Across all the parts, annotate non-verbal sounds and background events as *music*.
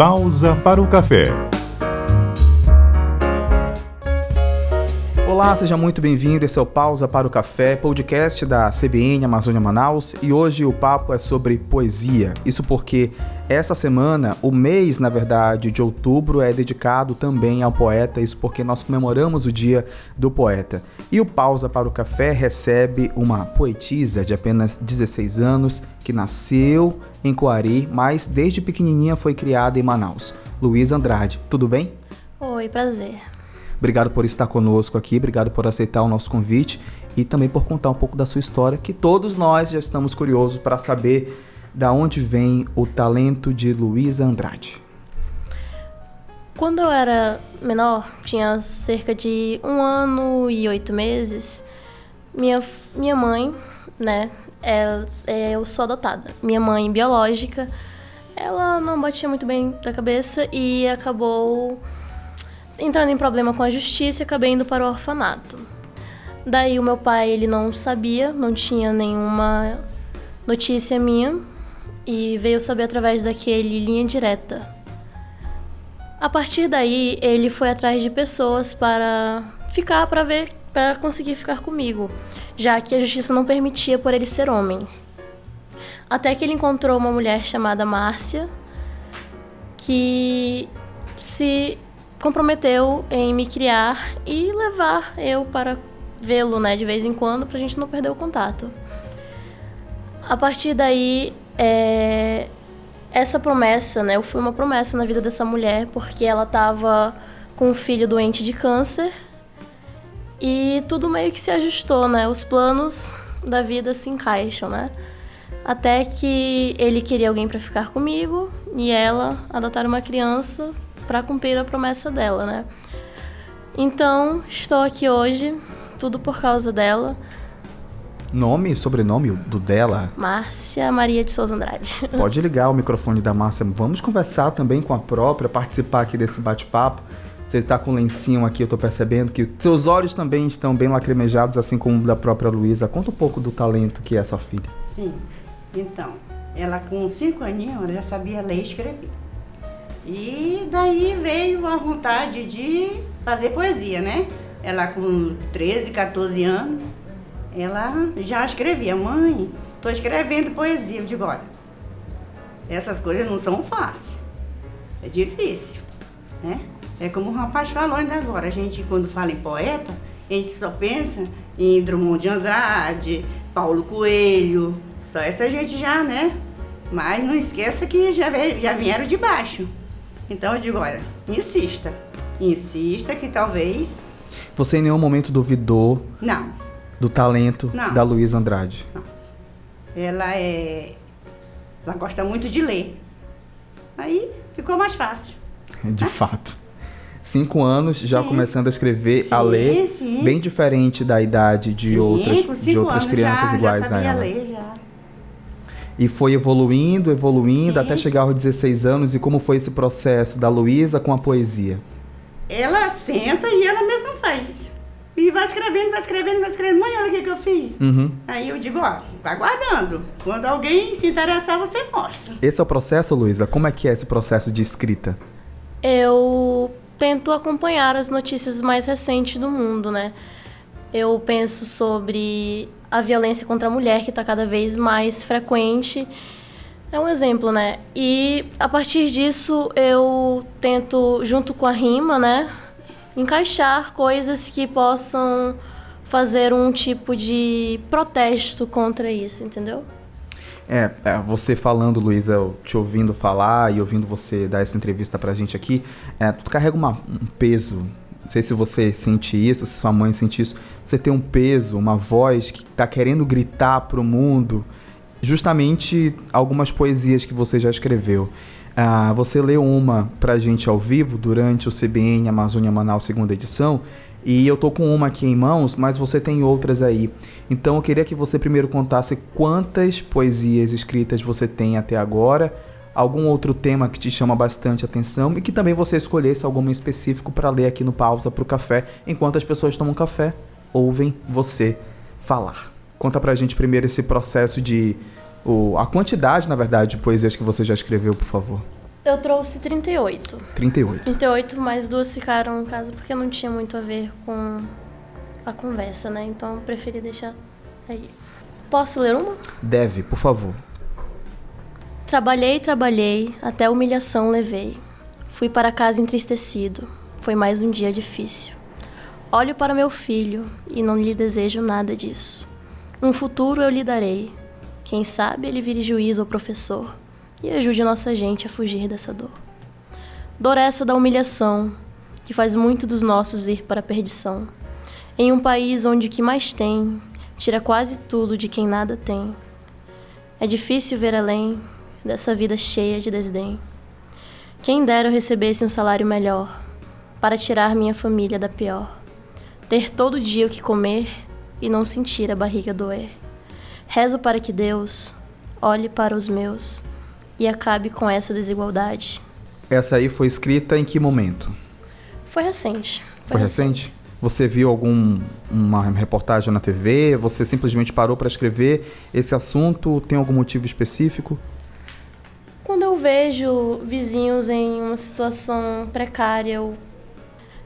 Pausa para o café. Olá, seja muito bem-vindo. Esse é o Pausa para o Café, podcast da CBN Amazônia Manaus. E hoje o papo é sobre poesia. Isso porque essa semana, o mês, na verdade, de outubro é dedicado também ao poeta. Isso porque nós comemoramos o Dia do Poeta. E o Pausa para o Café recebe uma poetisa de apenas 16 anos que nasceu em Coari, mas desde pequenininha foi criada em Manaus. Luiz Andrade, tudo bem? Oi, prazer. Obrigado por estar conosco aqui, obrigado por aceitar o nosso convite e também por contar um pouco da sua história, que todos nós já estamos curiosos para saber da onde vem o talento de Luísa Andrade. Quando eu era menor, tinha cerca de um ano e oito meses, minha, minha mãe, né, é, é, eu sou adotada. Minha mãe biológica, ela não batia muito bem da cabeça e acabou entrando em problema com a justiça acabei indo para o orfanato. Daí o meu pai, ele não sabia, não tinha nenhuma notícia minha e veio saber através daquele linha direta. A partir daí, ele foi atrás de pessoas para ficar para ver, para conseguir ficar comigo, já que a justiça não permitia por ele ser homem. Até que ele encontrou uma mulher chamada Márcia, que se comprometeu em me criar e levar eu para vê-lo, né, de vez em quando, para a gente não perder o contato. A partir daí, é, essa promessa, né, eu fui uma promessa na vida dessa mulher, porque ela estava com um filho doente de câncer e tudo meio que se ajustou, né, os planos da vida se encaixam, né. Até que ele queria alguém para ficar comigo e ela adotar uma criança para cumprir a promessa dela, né? Então, estou aqui hoje, tudo por causa dela. Nome e sobrenome do dela? Márcia Maria de Souza Andrade. *laughs* Pode ligar o microfone da Márcia. Vamos conversar também com a própria, participar aqui desse bate-papo. Você está com um lencinho aqui, eu estou percebendo que seus olhos também estão bem lacrimejados, assim como o da própria Luísa. Conta um pouco do talento que é sua filha. Sim, então, ela com cinco aninhos, ela já sabia ler e escrever. E daí veio a vontade de fazer poesia, né? Ela com 13, 14 anos, ela já escrevia, mãe, estou escrevendo poesia. Eu digo, olha, essas coisas não são fáceis. É difícil, né? É como o rapaz falou ainda agora, a gente quando fala em poeta, a gente só pensa em Drummond de Andrade, Paulo Coelho, só essa gente já, né? Mas não esqueça que já, já vieram de baixo. Então eu digo, olha, insista. Insista que talvez. Você em nenhum momento duvidou Não. do talento Não. da Luísa Andrade? Não. Ela é. Ela gosta muito de ler. Aí ficou mais fácil. *laughs* De fato. Cinco anos já Sim. começando a escrever, a Sim, ler, sim. bem diferente da idade de Sim, outras, de outras crianças já, iguais já a sabia ela. ler, já. E foi evoluindo, evoluindo, Sim. até chegar aos 16 anos. E como foi esse processo da Luísa com a poesia? Ela senta e ela mesma faz. E vai escrevendo, vai escrevendo, vai escrevendo. Mãe, olha o que, que eu fiz. Uhum. Aí eu digo, ó, vai guardando. Quando alguém se interessar, você mostra. Esse é o processo, Luísa? Como é que é esse processo de escrita? Eu tento acompanhar as notícias mais recentes do mundo, né? Eu penso sobre a violência contra a mulher, que está cada vez mais frequente. É um exemplo, né? E a partir disso eu tento, junto com a rima, né, encaixar coisas que possam fazer um tipo de protesto contra isso, entendeu? É, é, você falando, Luísa, te ouvindo falar e ouvindo você dar essa entrevista pra gente aqui, é, tu carrega uma- um peso. Não sei se você sente isso, se sua mãe sente isso. Você tem um peso, uma voz que tá querendo gritar pro mundo. Justamente algumas poesias que você já escreveu. Ah, você leu uma pra gente ao vivo durante o CBN Amazônia Manaus segunda edição. E eu tô com uma aqui em mãos, mas você tem outras aí. Então eu queria que você primeiro contasse quantas poesias escritas você tem até agora, algum outro tema que te chama bastante atenção e que também você escolhesse algum específico para ler aqui no Pausa pro Café, enquanto as pessoas tomam café, ouvem você falar. Conta pra gente primeiro esse processo de. O, a quantidade, na verdade, de poesias que você já escreveu, por favor. Eu trouxe 38. 38. 38, mas duas ficaram em casa porque não tinha muito a ver com a conversa, né? Então eu preferi deixar aí. Posso ler uma? Deve, por favor. Trabalhei, trabalhei, até humilhação levei. Fui para casa entristecido. Foi mais um dia difícil. Olho para meu filho e não lhe desejo nada disso. Um futuro eu lhe darei. Quem sabe ele vire juiz ou professor e ajude nossa gente a fugir dessa dor. Dor essa da humilhação, que faz muito dos nossos ir para a perdição. Em um país onde o que mais tem tira quase tudo de quem nada tem. É difícil ver além dessa vida cheia de desdém. Quem dera eu recebesse um salário melhor para tirar minha família da pior. Ter todo dia o que comer e não sentir a barriga doer. Rezo para que Deus olhe para os meus e acabe com essa desigualdade. Essa aí foi escrita em que momento? Foi recente. Foi, recente? Você viu alguma reportagem na TV? Você simplesmente parou para escrever esse assunto? Tem algum motivo específico? Quando eu vejo vizinhos em uma situação precária, eu,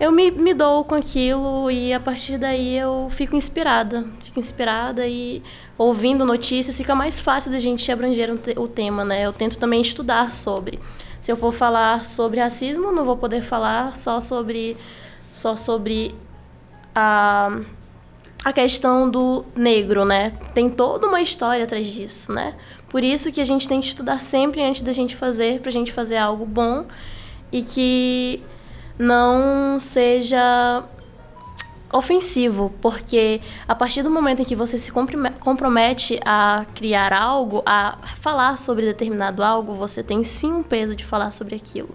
eu me, me dou com aquilo e a partir daí eu fico inspirada. Fico inspirada e ouvindo notícias fica mais fácil da gente abranger o tema, né? Eu tento também estudar sobre. Se eu for falar sobre racismo, não vou poder falar só sobre só sobre a a questão do negro, né? Tem toda uma história atrás disso, né? Por isso que a gente tem que estudar sempre antes da gente fazer, para a gente fazer algo bom e que não seja ofensivo, porque a partir do momento em que você se compromete a criar algo, a falar sobre determinado algo, você tem sim um peso de falar sobre aquilo,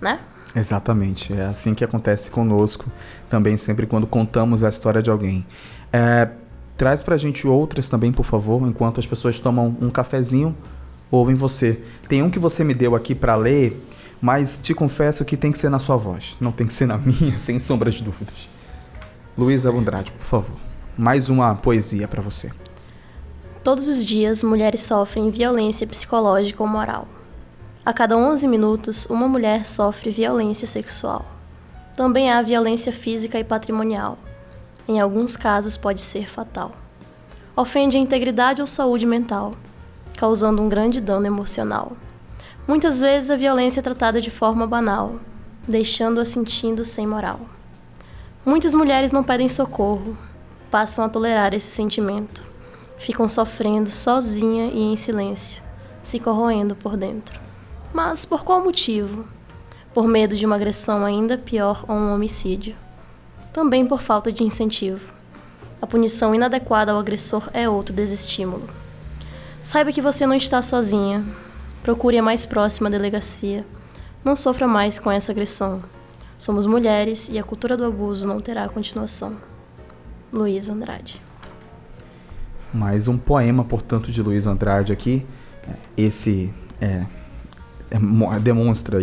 né? Exatamente, é assim que acontece conosco também sempre quando contamos a história de alguém. É, Traz pra gente outras também, por favor, enquanto as pessoas tomam um cafezinho, ouvem você. Tem um que você me deu aqui para ler, mas te confesso que tem que ser na sua voz, não tem que ser na *laughs* minha, sem sombras de dúvidas. Luísa Andrade, por favor. Mais uma poesia para você. Todos os dias, mulheres sofrem violência psicológica ou moral. A cada 11 minutos, uma mulher sofre violência sexual. Também há violência física e patrimonial em alguns casos pode ser fatal. Ofende a integridade ou saúde mental, causando um grande dano emocional. Muitas vezes a violência é tratada de forma banal, deixando-a sentindo sem moral. Muitas mulheres não pedem socorro, passam a tolerar esse sentimento. Ficam sofrendo sozinha e em silêncio, se corroendo por dentro. Mas por qual motivo? Por medo de uma agressão ainda pior ou um homicídio também por falta de incentivo. A punição inadequada ao agressor é outro desestímulo. Saiba que você não está sozinha. Procure a mais próxima delegacia. Não sofra mais com essa agressão. Somos mulheres e a cultura do abuso não terá continuação. Luiz Andrade. Mais um poema, portanto, de Luiz Andrade aqui. Esse é, é, demonstra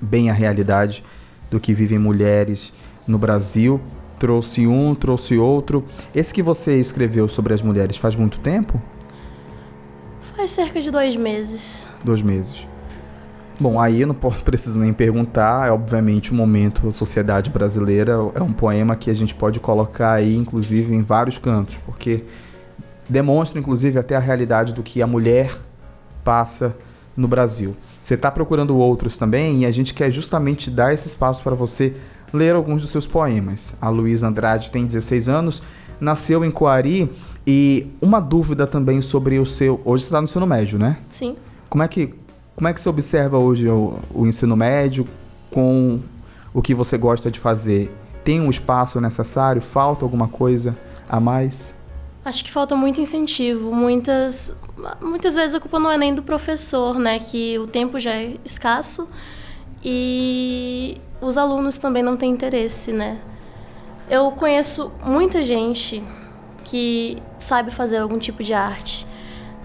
bem a realidade do que vivem mulheres no Brasil. Trouxe um, trouxe outro. Esse que você escreveu sobre as mulheres faz muito tempo? Faz cerca de dois meses. Dois meses. Bom, aí eu não *laughs* preciso nem perguntar, é obviamente o momento sociedade brasileira, é um poema que a gente pode colocar aí, inclusive, em vários cantos, porque demonstra, inclusive, até a realidade do que a mulher passa no Brasil. Você está procurando outros também e a gente quer justamente dar esse espaço para você ler alguns dos seus poemas. A Luísa Andrade tem 16 anos, nasceu em Coari e uma dúvida também sobre o seu. Hoje você está no ensino médio, né? Sim. Como é que, como é que você observa hoje o, o ensino médio com o que você gosta de fazer? Tem um espaço necessário? Falta alguma coisa a mais? Acho que falta muito incentivo. Muitas, muitas vezes a culpa não é nem do professor, né? Que o tempo já é escasso e os alunos também não têm interesse, né? Eu conheço muita gente que sabe fazer algum tipo de arte.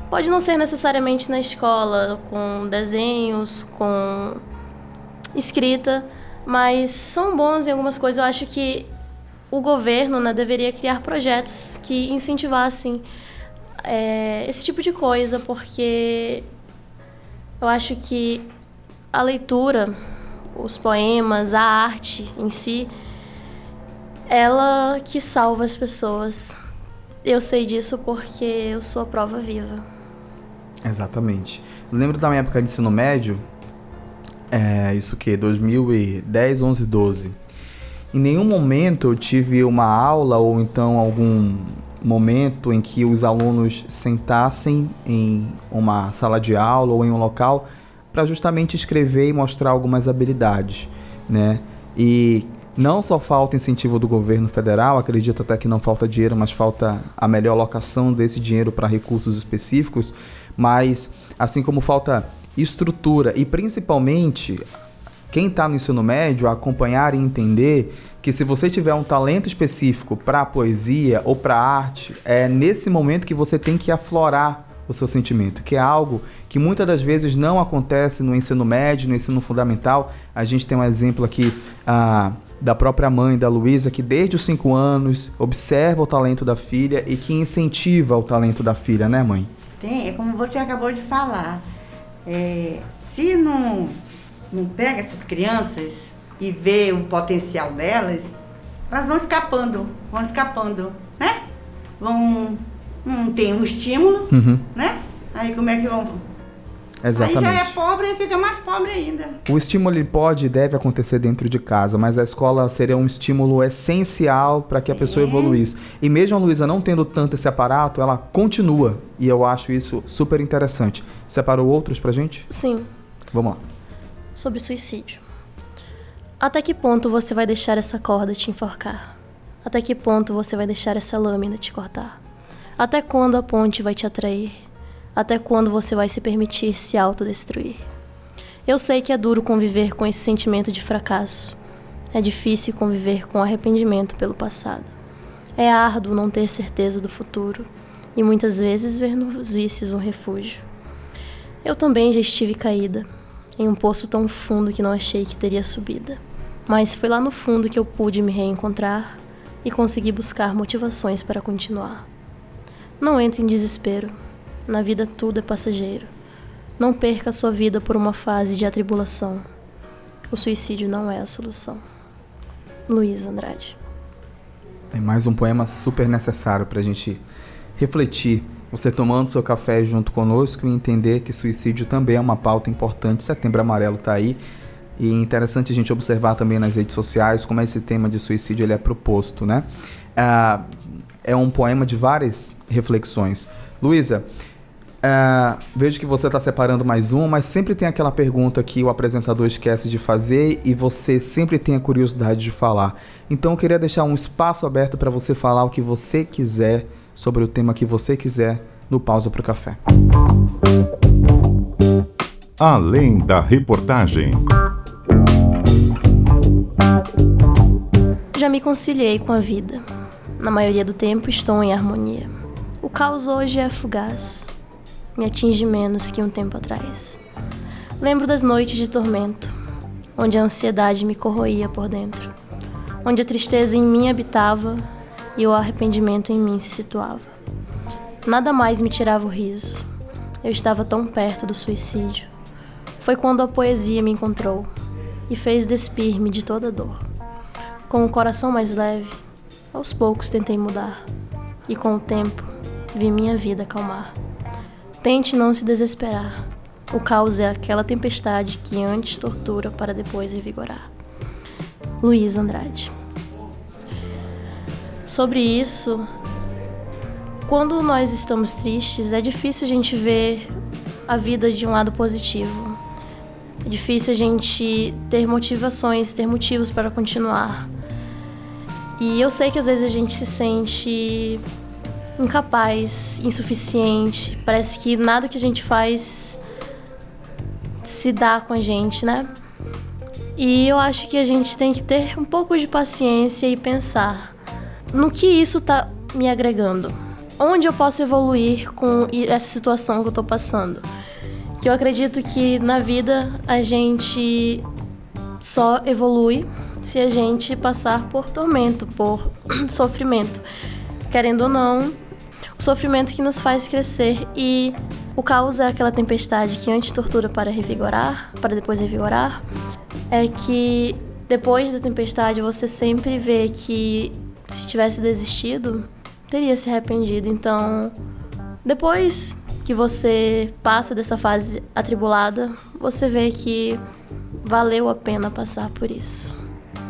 Pode não ser necessariamente na escola, com desenhos, com escrita, mas são bons em algumas coisas. Eu acho que o governo né, deveria criar projetos que incentivassem é, esse tipo de coisa, porque eu acho que a leitura, os poemas, a arte em si, ela que salva as pessoas. Eu sei disso porque eu sou a prova viva. Exatamente. lembro da minha época de ensino médio, é, isso que 2010, 11, 12. Em nenhum momento eu tive uma aula ou então algum momento em que os alunos sentassem em uma sala de aula ou em um local para justamente escrever e mostrar algumas habilidades, né? E não só falta incentivo do governo federal, acredito até que não falta dinheiro, mas falta a melhor alocação desse dinheiro para recursos específicos, mas assim como falta estrutura e principalmente quem está no ensino médio acompanhar e entender que se você tiver um talento específico para poesia ou para arte, é nesse momento que você tem que aflorar o seu sentimento, que é algo que muitas das vezes não acontece no ensino médio, no ensino fundamental. A gente tem um exemplo aqui ah, da própria mãe da Luísa, que desde os 5 anos observa o talento da filha e que incentiva o talento da filha, né, mãe? Tem, é como você acabou de falar. É, se não, não pega essas crianças e vê o potencial delas, elas vão escapando, vão escapando, né? Vão, não tem um estímulo, uhum. né? Aí como é que vão Exatamente. Aí já é pobre e fica mais pobre ainda. O estímulo pode e deve acontecer dentro de casa, mas a escola seria um estímulo essencial para que Sim. a pessoa evoluísse. E mesmo a Luísa não tendo tanto esse aparato, ela continua. E eu acho isso super interessante. Separou outros pra gente? Sim. Vamos lá. Sobre suicídio. Até que ponto você vai deixar essa corda te enforcar? Até que ponto você vai deixar essa lâmina te cortar? Até quando a ponte vai te atrair? Até quando você vai se permitir se autodestruir? Eu sei que é duro conviver com esse sentimento de fracasso. É difícil conviver com arrependimento pelo passado. É árduo não ter certeza do futuro e muitas vezes ver nos vícios um refúgio. Eu também já estive caída, em um poço tão fundo que não achei que teria subida. Mas foi lá no fundo que eu pude me reencontrar e consegui buscar motivações para continuar. Não entre em desespero. Na vida tudo é passageiro. Não perca a sua vida por uma fase de atribulação. O suicídio não é a solução. Luiz Andrade. É mais um poema super necessário para a gente refletir. Você tomando seu café junto conosco e entender que suicídio também é uma pauta importante. Setembro Amarelo está aí. E é interessante a gente observar também nas redes sociais como esse tema de suicídio ele é proposto, né? Ah, é um poema de várias reflexões. Luísa, é, vejo que você está separando mais um, mas sempre tem aquela pergunta que o apresentador esquece de fazer e você sempre tem a curiosidade de falar. Então eu queria deixar um espaço aberto para você falar o que você quiser sobre o tema que você quiser no Pausa para o Café. Além da reportagem. Já me conciliei com a vida. Na maioria do tempo estou em harmonia. O caos hoje é fugaz me atinge menos que um tempo atrás. Lembro das noites de tormento, onde a ansiedade me corroía por dentro, onde a tristeza em mim habitava e o arrependimento em mim se situava. Nada mais me tirava o riso. Eu estava tão perto do suicídio. Foi quando a poesia me encontrou e fez despir-me de toda dor. Com o coração mais leve, aos poucos tentei mudar, e com o tempo vi minha vida acalmar. Tente não se desesperar. O caos é aquela tempestade que antes tortura para depois revigorar. Luiz Andrade. Sobre isso, quando nós estamos tristes, é difícil a gente ver a vida de um lado positivo. É difícil a gente ter motivações, ter motivos para continuar. E eu sei que às vezes a gente se sente incapaz, insuficiente. Parece que nada que a gente faz se dá com a gente, né? E eu acho que a gente tem que ter um pouco de paciência e pensar no que isso tá me agregando. Onde eu posso evoluir com essa situação que eu tô passando. Que eu acredito que na vida a gente só evolui se a gente passar por tormento, por *clears throat* sofrimento. Querendo ou não, o sofrimento que nos faz crescer e o caos é aquela tempestade que antes tortura para revigorar, para depois revigorar. É que depois da tempestade você sempre vê que se tivesse desistido, teria se arrependido. Então, depois que você passa dessa fase atribulada, você vê que valeu a pena passar por isso.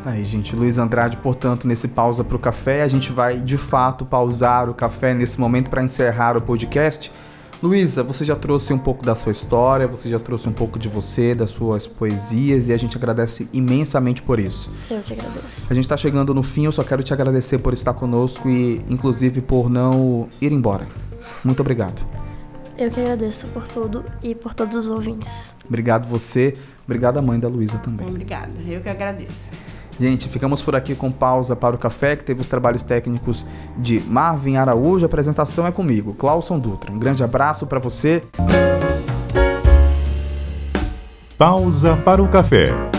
Aí, gente, Luiz Andrade, portanto, nesse pausa para o café, a gente vai de fato pausar o café nesse momento para encerrar o podcast. Luísa, você já trouxe um pouco da sua história, você já trouxe um pouco de você, das suas poesias e a gente agradece imensamente por isso. Eu que agradeço. A gente está chegando no fim, eu só quero te agradecer por estar conosco e, inclusive, por não ir embora. Muito obrigado. Eu que agradeço por tudo e por todos os ouvintes. Obrigado você, obrigado a mãe da Luísa também. Obrigada, eu que agradeço. Gente, ficamos por aqui com pausa para o café, que teve os trabalhos técnicos de Marvin Araújo. A apresentação é comigo, Clauson Dutra. Um grande abraço para você. Pausa para o café.